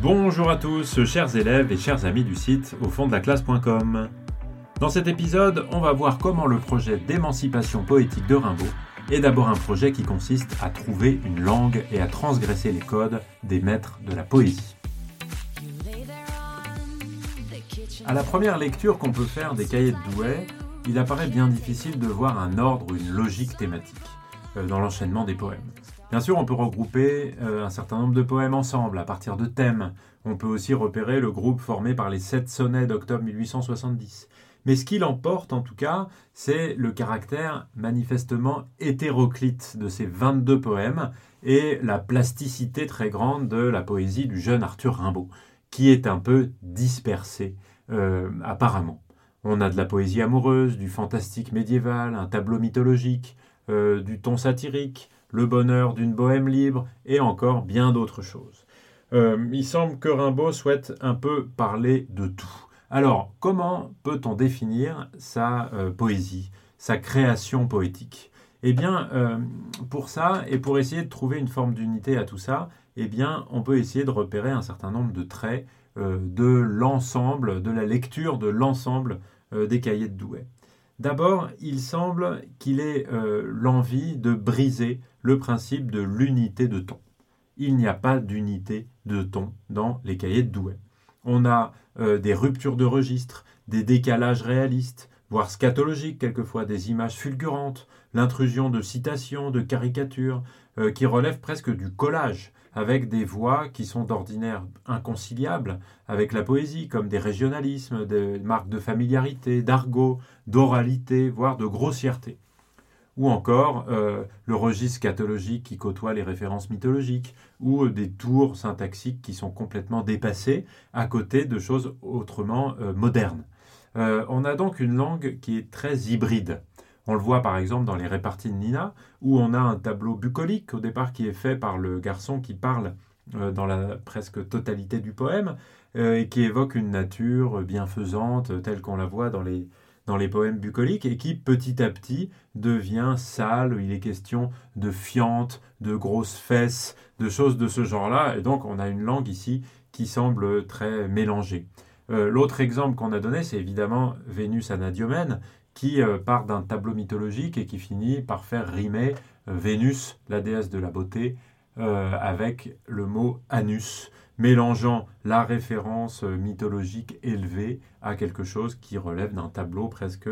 Bonjour à tous, chers élèves et chers amis du site au fond de la classe.com. Dans cet épisode, on va voir comment le projet d'émancipation poétique de Rimbaud est d'abord un projet qui consiste à trouver une langue et à transgresser les codes des maîtres de la poésie. À la première lecture qu'on peut faire des cahiers de Douai, il apparaît bien difficile de voir un ordre ou une logique thématique euh, dans l'enchaînement des poèmes. Bien sûr, on peut regrouper euh, un certain nombre de poèmes ensemble à partir de thèmes. On peut aussi repérer le groupe formé par les sept sonnets d'octobre 1870. Mais ce qui l'emporte en tout cas, c'est le caractère manifestement hétéroclite de ces 22 poèmes et la plasticité très grande de la poésie du jeune Arthur Rimbaud, qui est un peu dispersée euh, apparemment. On a de la poésie amoureuse, du fantastique médiéval, un tableau mythologique, euh, du ton satirique, le bonheur d'une bohème libre et encore bien d'autres choses. Euh, il semble que Rimbaud souhaite un peu parler de tout. Alors, comment peut-on définir sa euh, poésie, sa création poétique? Eh bien, euh, pour ça, et pour essayer de trouver une forme d'unité à tout ça, eh bien, on peut essayer de repérer un certain nombre de traits de l'ensemble, de la lecture de l'ensemble des cahiers de Douai. D'abord, il semble qu'il ait l'envie de briser le principe de l'unité de ton. Il n'y a pas d'unité de ton dans les cahiers de Douai. On a euh, des ruptures de registre, des décalages réalistes, voire scatologiques quelquefois, des images fulgurantes, l'intrusion de citations, de caricatures, euh, qui relèvent presque du collage, avec des voix qui sont d'ordinaire inconciliables avec la poésie, comme des régionalismes, des marques de familiarité, d'argot, d'oralité, voire de grossièreté ou encore euh, le registre scatologique qui côtoie les références mythologiques, ou euh, des tours syntaxiques qui sont complètement dépassés à côté de choses autrement euh, modernes. on a donc une langue qui est très hybride. On le voit par exemple dans les réparties de Nina, où on a un tableau bucolique au départ qui est fait par le garçon qui parle dans la presque totalité du poème, et qui évoque une nature bienfaisante telle qu'on la voit dans les, poèmes bucoliques et qui petit à petit devient sale. Il est question de fientes, de grosses fesses, de choses de ce genre-là. Et donc on a une langue ici qui semble très mélangée. Euh, l'autre exemple qu'on a donné, c'est évidemment Vénus Anadiomène, qui euh, part d'un tableau mythologique et qui finit par faire rimer euh, Vénus, la déesse de la beauté, avec le mot anus mélangeant la référence euh, mythologique élevée à quelque chose qui relève d'un tableau presque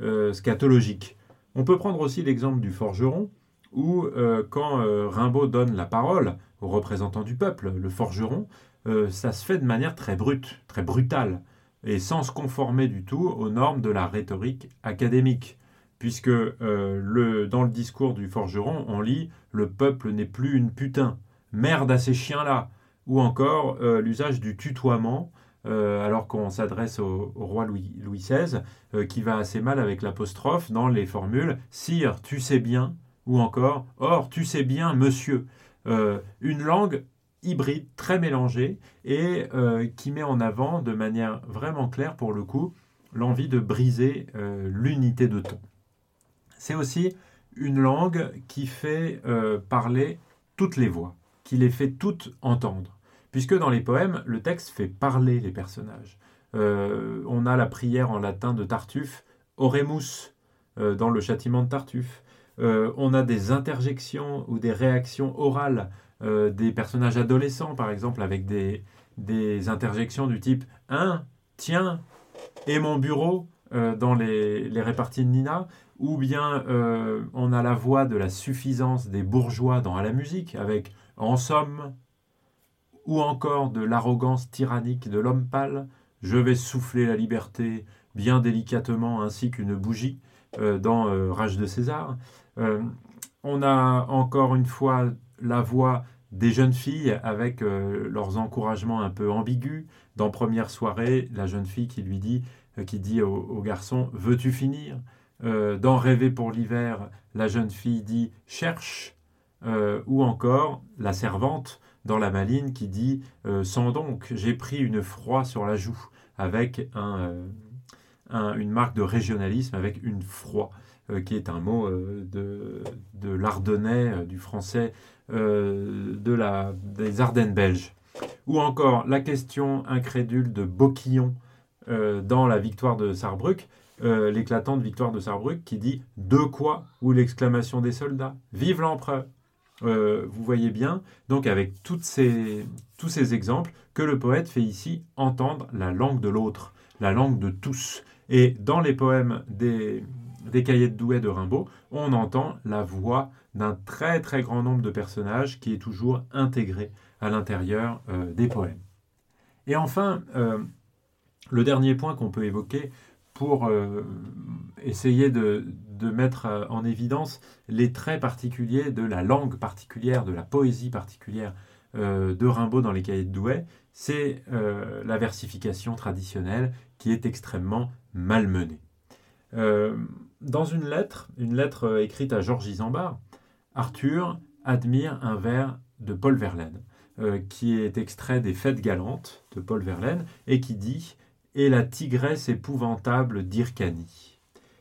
euh, scatologique. On peut prendre aussi l'exemple du forgeron, où euh, quand Rimbaud donne la parole aux représentants du peuple, le forgeron, ça se fait de manière très brute, très brutale, et sans se conformer du tout aux normes de la rhétorique académique puisque le, dans le discours du forgeron, on lit ⁇ Le peuple n'est plus une putain, merde à ces chiens-là, ou encore euh, l'usage du tutoiement, euh, alors qu'on s'adresse au, roi Louis, XVI, euh, qui va assez mal avec l'apostrophe dans les formules Sire, tu sais bien, ou encore Or, tu sais bien, monsieur. une langue hybride, très mélangée, et qui met en avant de manière vraiment claire, pour le coup, l'envie de briser l'unité de ton. C'est aussi une langue qui fait parler toutes les voix qui les fait toutes entendre. Puisque dans les poèmes, le texte fait parler les personnages. Euh, on a la prière en latin de Tartuffe, Oremus, euh, dans le châtiment de Tartuffe. Euh, on a des interjections ou des réactions orales des personnages adolescents, par exemple, avec des, des interjections du type Hein, tiens, et mon bureau dans les, les, réparties de Nina, ou bien on a la voix de la suffisance des bourgeois dans À la musique, avec en somme, ou encore de l'arrogance tyrannique de l'homme pâle, je vais souffler la liberté bien délicatement ainsi qu'une bougie euh, dans euh, Rage de César. Euh, on a encore une fois la voix des jeunes filles avec leurs encouragements un peu ambigus. Dans Première soirée, la jeune fille qui lui dit, qui dit au, garçon Veux-tu finir? Dans Rêver pour l'hiver, la jeune fille dit Cherche euh, ou encore la servante dans la maline qui dit euh, Sans donc, j'ai pris une froid sur la joue, avec euh, une marque de régionalisme, avec une froid, qui est un mot de, l'ardennais, du français, de la, des Ardennes belges. ou encore la question incrédule de Boquillon euh, dans la victoire de Sarrebruck, euh, l'éclatante victoire de Sarrebruck, qui dit De quoi ou l'exclamation des soldats? Vive l'empereur euh, Vous voyez bien, donc avec toutes ces, tous ces exemples, que le poète fait ici entendre la langue de l'autre, la langue de tous. Et dans les poèmes des, des cahiers de Douai de Rimbaud, on entend la voix d'un très très grand nombre de personnages qui est toujours intégré à l'intérieur euh, des poèmes. Et enfin, euh, le dernier point qu'on peut évoquer pour euh, essayer de, mettre en évidence les traits particuliers de la langue particulière, de la poésie particulière de Rimbaud dans les cahiers de Douai, c'est la versification traditionnelle qui est extrêmement malmenée. dans une lettre, une lettre écrite à Georges Isambard, Arthur admire un vers de Paul Verlaine. Euh, qui est extrait des Fêtes galantes de Paul Verlaine et qui dit Et la tigresse épouvantable d'Ircanie.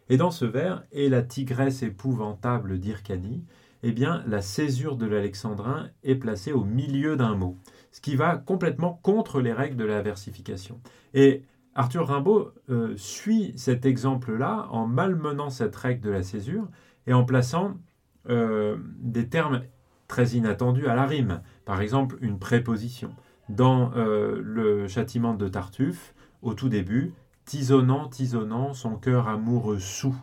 Et dans ce vers, Et la tigresse épouvantable d'Ircanie, eh bien, la césure de l'alexandrin est placée au milieu d'un mot, ce qui va complètement contre les règles de la versification. Et Arthur Rimbaud euh, suit cet exemple-là en malmenant cette règle de la césure et en plaçant euh, des termes très inattendus à la rime. Par exemple, une préposition. Dans euh, le châtiment de Tartuffe, au tout début, tisonnant, tisonnant, son cœur amoureux sous.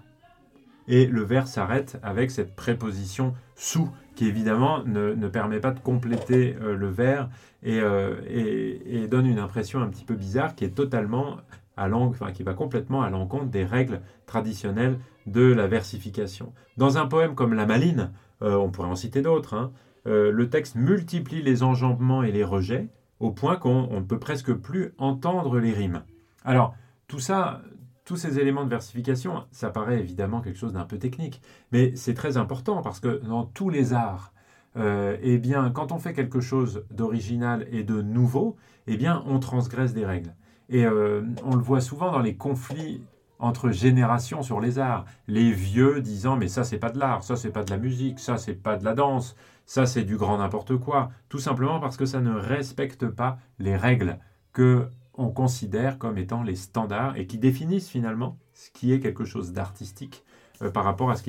Et le vers s'arrête avec cette préposition sous, qui évidemment ne, permet pas de compléter euh, le vers euh, et, et, donne une impression un petit peu bizarre qui est totalement à enfin, qui va complètement à l'encontre des règles traditionnelles de la versification. Dans un poème comme La Maline, on pourrait en citer d'autres, hein, euh, le texte multiplie les enjambements et les rejets au point qu'on ne peut presque plus entendre les rimes. Alors, tout ça, tous ces éléments de versification, ça paraît évidemment quelque chose d'un peu technique, mais c'est très important parce que dans tous les arts, euh, eh bien, quand on fait quelque chose d'original et de nouveau, eh bien, on transgresse des règles. Et euh, on le voit souvent dans les conflits entre générations sur les arts. Les vieux disant mais ça c'est pas de l'art, ça c'est pas de la musique, ça c'est pas de la danse, ça, c'est du grand n'importe quoi, tout simplement parce que ça ne respecte pas les règles que on considère comme étant les standards et qui définissent finalement ce qui est quelque chose d'artistique euh, par rapport à ce,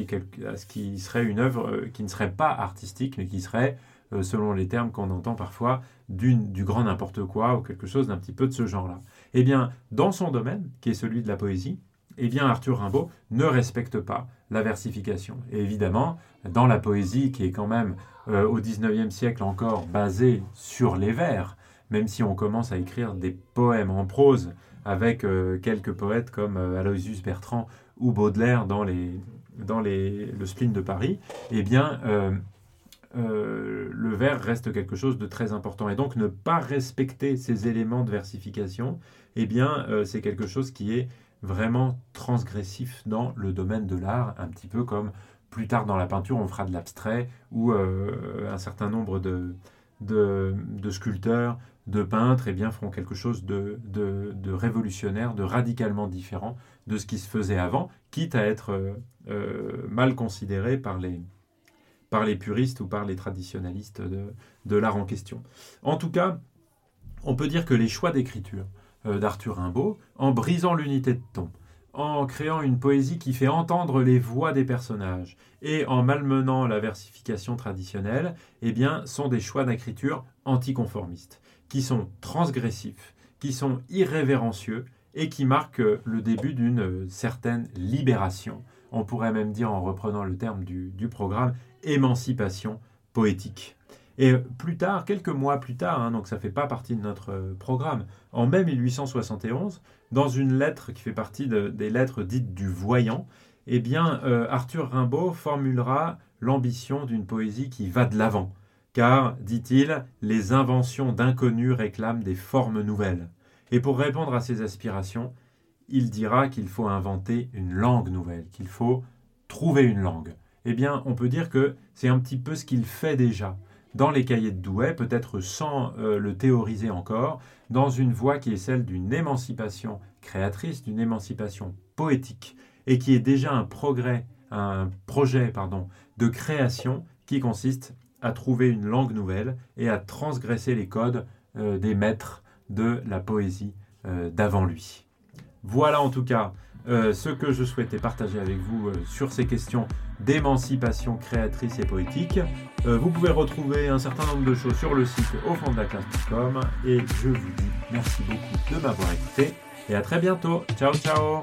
qui, serait une œuvre euh, qui ne serait pas artistique, mais qui serait, euh, selon les termes qu'on entend parfois, du grand n'importe quoi ou quelque chose d'un petit peu de ce genre-là. Eh bien, dans son domaine, qui est celui de la poésie, eh bien Arthur Rimbaud ne respecte pas la versification. Et évidemment, dans la poésie, qui est quand même au XIXe siècle encore basée sur les vers, même si on commence à écrire des poèmes en prose avec euh, quelques poètes comme euh, Aloysius Bertrand ou Baudelaire dans, le spleen de Paris, eh bien, le vers reste quelque chose de très important. Et donc, ne pas respecter ces éléments de versification, eh bien, c'est quelque chose qui est vraiment transgressif dans le domaine de l'art, un petit peu comme plus tard dans la peinture on fera de l'abstrait ou euh, un certain nombre de, de, sculpteurs, de peintres, eh bien, feront quelque chose de, révolutionnaire, de radicalement différent de ce qui se faisait avant, quitte à être euh, euh, mal considéré par les, puristes ou par les traditionalistes de, de l'art en question. En tout cas, on peut dire que les choix d'écriture euh, d'Arthur Rimbaud, en brisant l'unité de ton, en créant une poésie qui fait entendre les voix des personnages et en malmenant la versification traditionnelle, eh sont des choix d'écriture anticonformistes, qui sont transgressifs, qui sont irrévérencieux et qui marquent le début d'une certaine libération. On pourrait même dire, en reprenant le terme du programme, émancipation poétique. Et plus tard, quelques mois plus tard, hein, donc ça ne fait pas partie de notre euh, programme, en mai 1871, dans une lettre qui fait partie des lettres dites du voyant, eh bien, euh, Arthur Rimbaud formulera l'ambition d'une poésie qui va de l'avant. Car, dit-il, les inventions d'inconnus réclament des formes nouvelles. Et pour répondre à ces aspirations, il dira qu'il faut inventer une langue nouvelle, qu'il faut trouver une langue. Eh bien, on peut dire que c'est un petit peu ce qu'il fait déjà dans les cahiers de Douai, peut-être sans euh, le théoriser encore, dans une voie qui est celle d'une émancipation créatrice, d'une émancipation poétique, et qui est déjà un progrès, un projet pardon, de création qui consiste à trouver une langue nouvelle et à transgresser les codes des maîtres de la poésie d'avant lui. Voilà en tout cas ce que je souhaitais partager avec vous sur ces questions d'émancipation créatrice et poétique. vous pouvez retrouver un certain nombre de choses sur le site au fond de la classe.com et je vous dis merci beaucoup de m'avoir écouté et à très bientôt. Ciao ciao